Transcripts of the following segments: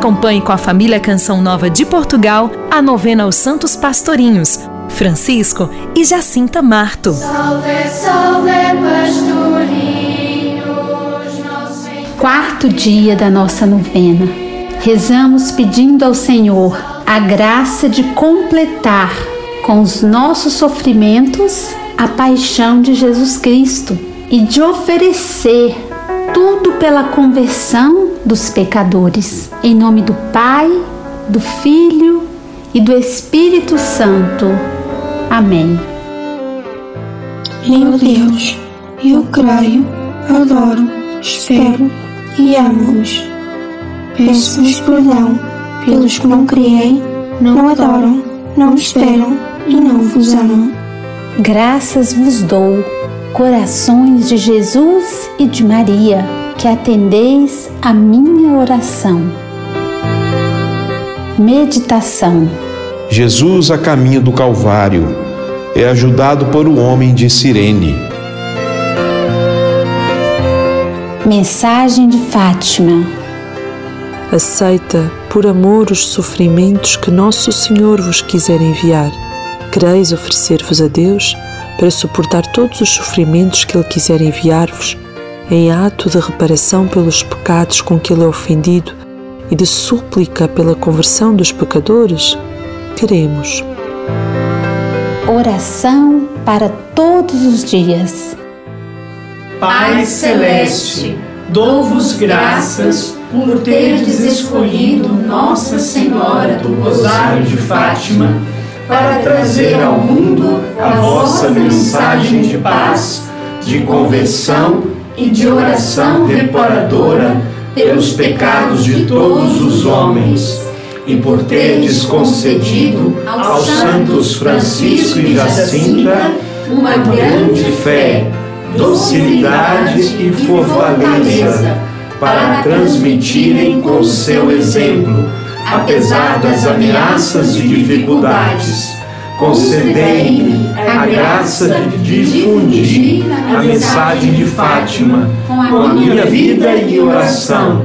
Acompanhe com a família Canção Nova de Portugal a novena aos Santos Pastorinhos, Francisco e Jacinta Marto. Salve, salve, pastorinhos, Quarto dia da nossa novena. Rezamos pedindo ao Senhor a graça de completar com os nossos sofrimentos a paixão de Jesus Cristo e de oferecer tudo pela conversão dos pecadores. Em nome do Pai, do Filho e do Espírito Santo. Amém. Meu Deus, eu creio, adoro, espero e amo-vos. Peço-vos perdão pelos que não criei, não adoram, não esperam e não vos amam. Graças vos dou, corações de Jesus e de Maria, que atendeis a minha oração. Meditação Jesus a caminho do Calvário é ajudado por o homem de Cirene. Mensagem de Fátima Aceita por amor os sofrimentos que Nosso Senhor vos quiser enviar. Quereis oferecer-vos a Deus para suportar todos os sofrimentos que Ele quiser enviar-vos, em ato de reparação pelos pecados com que Ele é ofendido e de súplica pela conversão dos pecadores? Queremos. Oração para todos os dias. Pai Celeste, dou-vos graças por terdes escolhido Nossa Senhora do Rosário de Fátima para trazer ao mundo a vossa mensagem de paz, de conversão e de oração reparadora pelos pecados de todos os homens, e por terdes concedido aos santos Francisco e Jacinta uma grande fé docilidade e fortaleza para transmitirem com seu exemplo, apesar das ameaças e dificuldades. Concedei-me a graça de difundir a mensagem de Fátima com a minha vida e oração,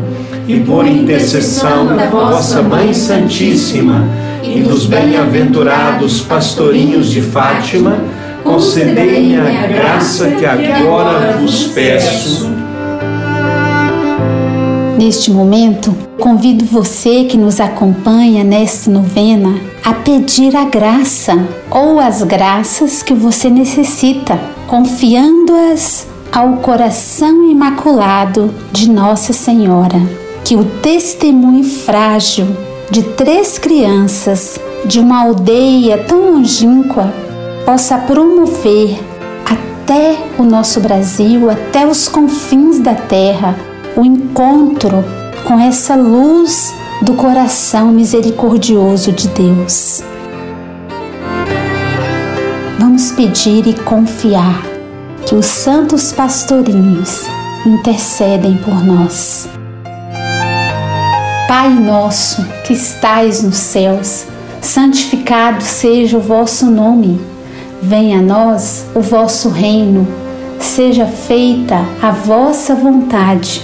e por intercessão da vossa Mãe Santíssima e dos bem-aventurados pastorinhos de Fátima, concedei-me a graça que agora vos peço. Neste momento, convido você que nos acompanha nesta novena a pedir a graça ou as graças que você necessita, confiando-as ao coração imaculado de Nossa Senhora. Que o testemunho frágil de três crianças de uma aldeia tão longínqua possa promover até o nosso Brasil, até os confins da terra, o encontro com essa luz do coração misericordioso de Deus. Vamos pedir e confiar que os santos pastorinhos intercedem por nós. Pai nosso que estais nos céus, santificado seja o vosso nome Venha a nós o vosso reino, seja feita a vossa vontade,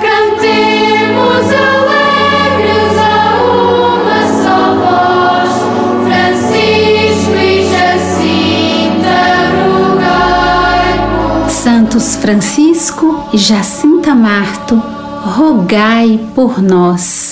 Santos Francisco e Jacinta Marto, rogai por nós.